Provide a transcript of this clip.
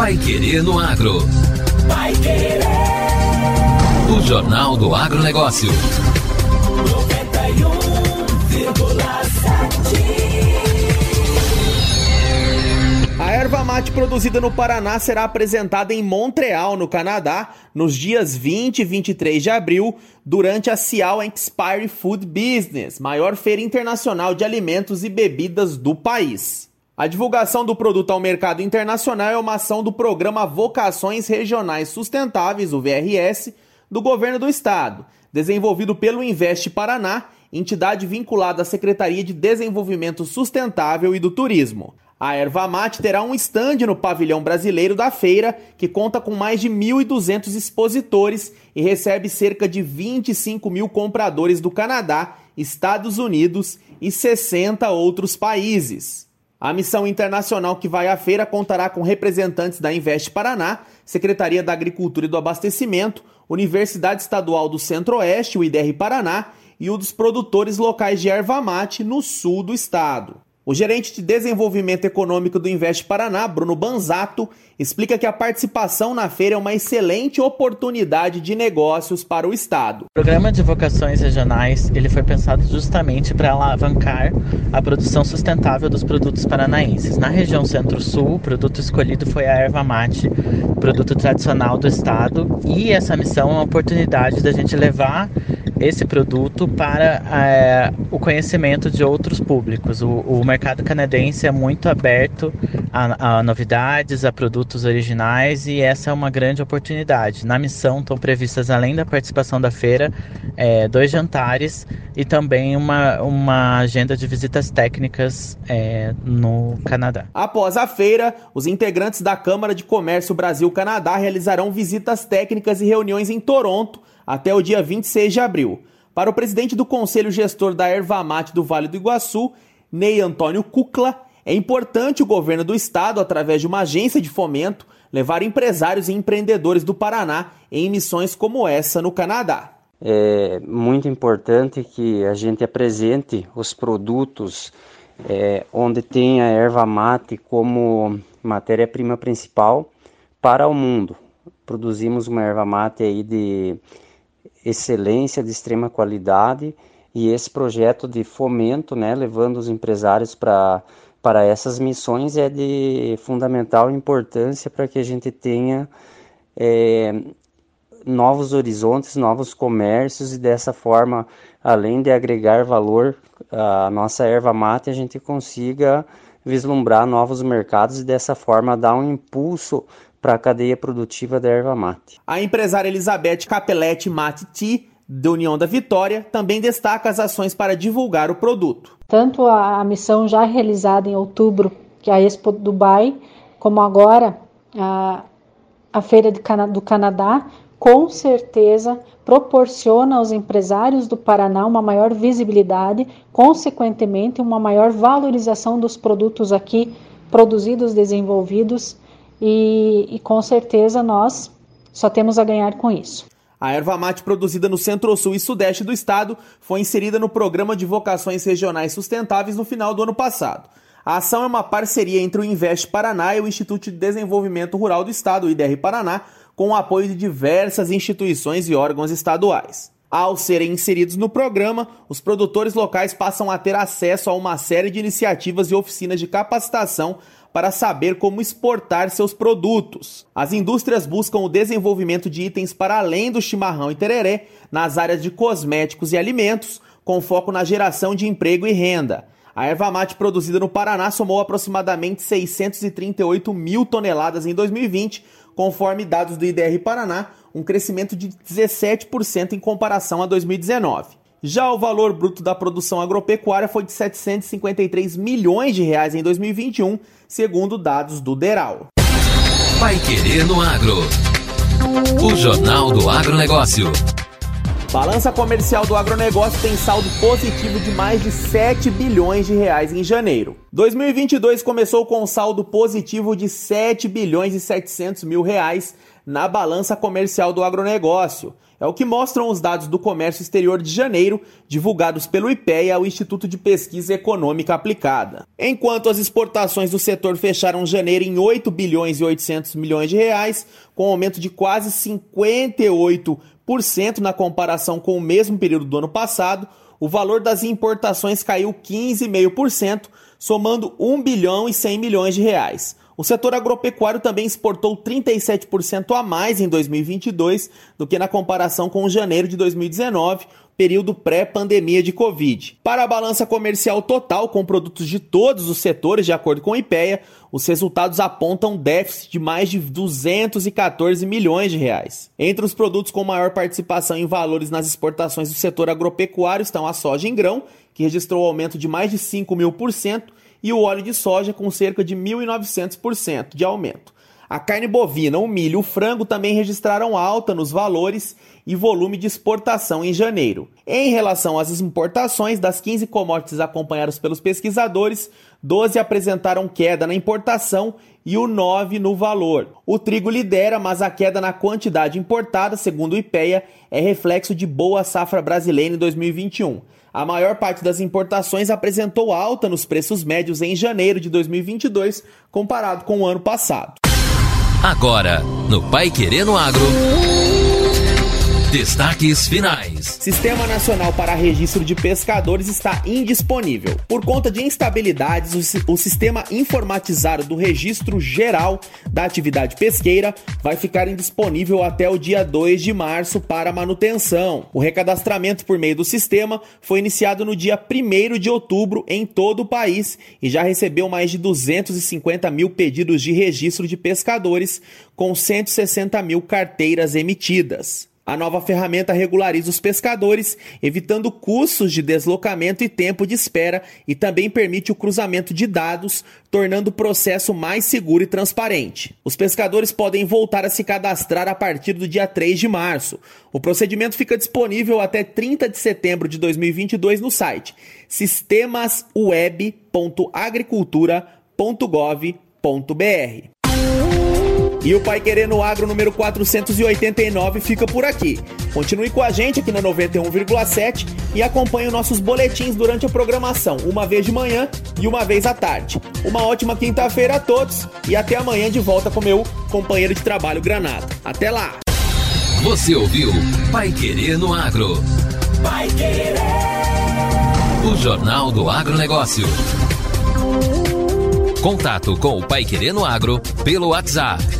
Pai Querer no Agro. Pai Querer. O Jornal do Agronegócio. 91,7. A erva mate produzida no Paraná será apresentada em Montreal, no Canadá, nos dias 20 e 23 de abril, durante a Cial Expiry Food Business, maior feira internacional de alimentos e bebidas do país. A divulgação do produto ao mercado internacional é uma ação do Programa Vocações Regionais Sustentáveis, o VRS, do governo do estado, desenvolvido pelo Investe Paraná, entidade vinculada à Secretaria de Desenvolvimento Sustentável e do Turismo. A erva mate terá um estande no pavilhão brasileiro da feira, que conta com mais de 1.200 expositores e recebe cerca de 25 mil compradores do Canadá, Estados Unidos e 60 outros países. A missão internacional que vai à feira contará com representantes da Invest Paraná, Secretaria da Agricultura e do Abastecimento, Universidade Estadual do Centro-Oeste, o IDR Paraná, e o dos produtores locais de erva mate no sul do estado. O gerente de desenvolvimento econômico do Invest Paraná, Bruno Banzato, explica que a participação na feira é uma excelente oportunidade de negócios para o estado. O programa de vocações regionais ele foi pensado justamente para alavancar a produção sustentável dos produtos paranaenses. Na região Centro-Sul, o produto escolhido foi a erva mate, produto tradicional do estado, e essa missão é uma oportunidade da gente levar esse produto para é, o conhecimento de outros públicos. O, o, mercado canadense é muito aberto a, a, novidades, a produtos originais e essa é uma grande oportunidade. Na missão estão previstas, além da participação da feira, é, dois jantares e também uma, uma agenda de visitas técnicas é, no Canadá. Após a feira, os integrantes da Câmara de Comércio Brasil-Canadá realizarão visitas técnicas e reuniões em Toronto até o dia 26 de abril. Para o presidente do Conselho Gestor da Erva Mate do Vale do Iguaçu, Ney Antônio Cucla, é importante o governo do estado, através de uma agência de fomento, levar empresários e empreendedores do Paraná em missões como essa no Canadá. É muito importante que a gente apresente os produtos é, onde tem a erva mate como matéria-prima principal para o mundo. Produzimos uma erva mate aí de excelência, de extrema qualidade e esse projeto de fomento, né, levando os empresários para para essas missões é de fundamental importância para que a gente tenha é, novos horizontes, novos comércios e dessa forma, além de agregar valor à nossa erva mate, a gente consiga vislumbrar novos mercados e dessa forma dar um impulso para a cadeia produtiva da erva mate. A empresária Elizabeth Capelletti Mate Tea, da União da Vitória, também destaca as ações para divulgar o produto. Tanto a, missão já realizada em outubro, que é a Expo Dubai, como agora a, a Feira Cana do Canadá, com certeza proporciona aos empresários do Paraná uma maior visibilidade, consequentemente, uma maior valorização dos produtos aqui produzidos, desenvolvidos e, e com certeza nós só temos a ganhar com isso. A erva mate produzida no centro-sul e sudeste do estado foi inserida no Programa de Vocações Regionais Sustentáveis no final do ano passado. A ação é uma parceria entre o Invest Paraná e o Instituto de Desenvolvimento Rural do Estado, o IDR Paraná, com o apoio de diversas instituições e órgãos estaduais. Ao serem inseridos no programa, os produtores locais passam a ter acesso a uma série de iniciativas e oficinas de capacitação para saber como exportar seus produtos. As indústrias buscam o desenvolvimento de itens para além do chimarrão e tereré nas áreas de cosméticos e alimentos, com foco na geração de emprego e renda. A erva mate produzida no Paraná somou aproximadamente 638 mil toneladas em 2020, conforme dados do IDR Paraná, um crescimento de 17% em comparação a 2019. Já o valor bruto da produção agropecuária foi de 753 milhões de reais em 2021, segundo dados do Deral. Vai querer no agro. O Jornal do Agronegócio. Balança comercial do agronegócio tem saldo positivo de mais de 7 bilhões de reais em janeiro. 2022 começou com um saldo positivo de 7 bilhões e 700 mil reais na balança comercial do agronegócio. É o que mostram os dados do comércio exterior de janeiro, divulgados pelo IPEA, o Instituto de Pesquisa Econômica Aplicada. Enquanto as exportações do setor fecharam janeiro em 8 bilhões e 800 milhões de reais, com aumento de quase 58% na comparação com o mesmo período do ano passado, o valor das importações caiu 15,5%, somando 1 bilhão e 100 milhões de reais. O setor agropecuário também exportou 37% a mais em 2022 do que na comparação com janeiro de 2019, período pré-pandemia de Covid. Para a balança comercial total com produtos de todos os setores, de acordo com o IPEA, os resultados apontam déficit de mais de 214 milhões de reais. Entre os produtos com maior participação em valores nas exportações do setor agropecuário estão a soja em grão, que registrou aumento de mais de 5 mil por cento, e o óleo de soja com cerca de 1.900% de aumento. A carne bovina, o milho e o frango também registraram alta nos valores e volume de exportação em janeiro. Em relação às importações, das 15 commodities acompanhadas pelos pesquisadores, 12 apresentaram queda na importação e o 9 no valor. O trigo lidera, mas a queda na quantidade importada, segundo o IPEA, é reflexo de boa safra brasileira em 2021. A maior parte das importações apresentou alta nos preços médios em janeiro de 2022, comparado com o ano passado. Agora, no Pai Querendo Agro. Destaques finais. Sistema Nacional para Registro de Pescadores está indisponível. Por conta de instabilidades, o, sistema informatizado do Registro Geral da Atividade Pesqueira vai ficar indisponível até o dia 2 de março para manutenção. O recadastramento por meio do sistema foi iniciado no dia 1 de outubro em todo o país e já recebeu mais de 250 mil pedidos de registro de pescadores, com 160 mil carteiras emitidas. A nova ferramenta regulariza os pescadores, evitando custos de deslocamento e tempo de espera e também permite o cruzamento de dados, tornando o processo mais seguro e transparente. Os pescadores podem voltar a se cadastrar a partir do dia 3 de março. O procedimento fica disponível até 30 de setembro de 2022 no site sistemasweb.agricultura.gov.br. E o Pai Querendo Agro número 489 fica por aqui. Continue com a gente aqui na 91,7 e acompanhe nossos boletins durante a programação, uma vez de manhã e uma vez à tarde. Uma ótima quinta-feira a todos e até amanhã de volta com meu companheiro de trabalho Granado. Até lá! Você ouviu Pai Querendo Agro. Pai Querer. O Jornal do Agronegócio. Contato com o Pai Querendo Agro pelo WhatsApp